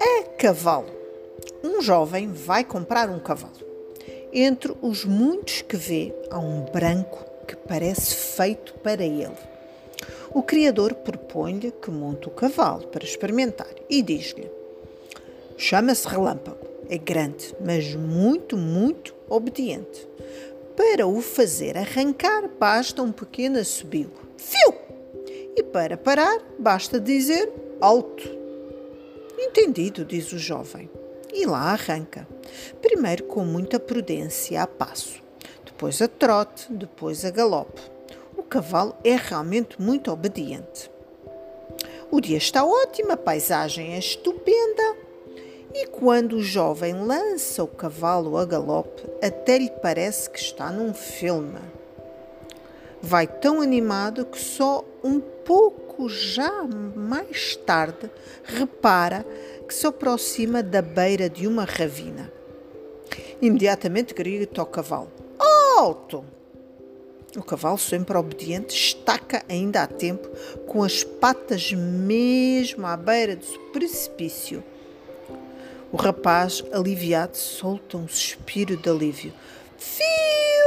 A cavalo. Um jovem vai comprar um cavalo. Entre os muitos que vê, há um branco que parece feito para ele. O criador propõe-lhe que monte o cavalo para experimentar e diz-lhe: Chama-se Relâmpago. É grande, mas muito, muito obediente. Para o fazer arrancar, basta um pequeno assobio. Fiu! E para parar, basta dizer alto. Entendido, diz o jovem. E lá arranca. Primeiro com muita prudência a passo, depois a trote, depois a galope. O cavalo é realmente muito obediente. O dia está ótimo, a paisagem é estupenda. E quando o jovem lança o cavalo a galope, até lhe parece que está num filme. Vai tão animado que só um pouco já mais tarde repara que se aproxima da beira de uma ravina. Imediatamente grita ao cavalo: Alto! O cavalo, sempre obediente, estaca ainda a tempo, com as patas mesmo à beira do precipício. O rapaz, aliviado, solta um suspiro de alívio. Filho!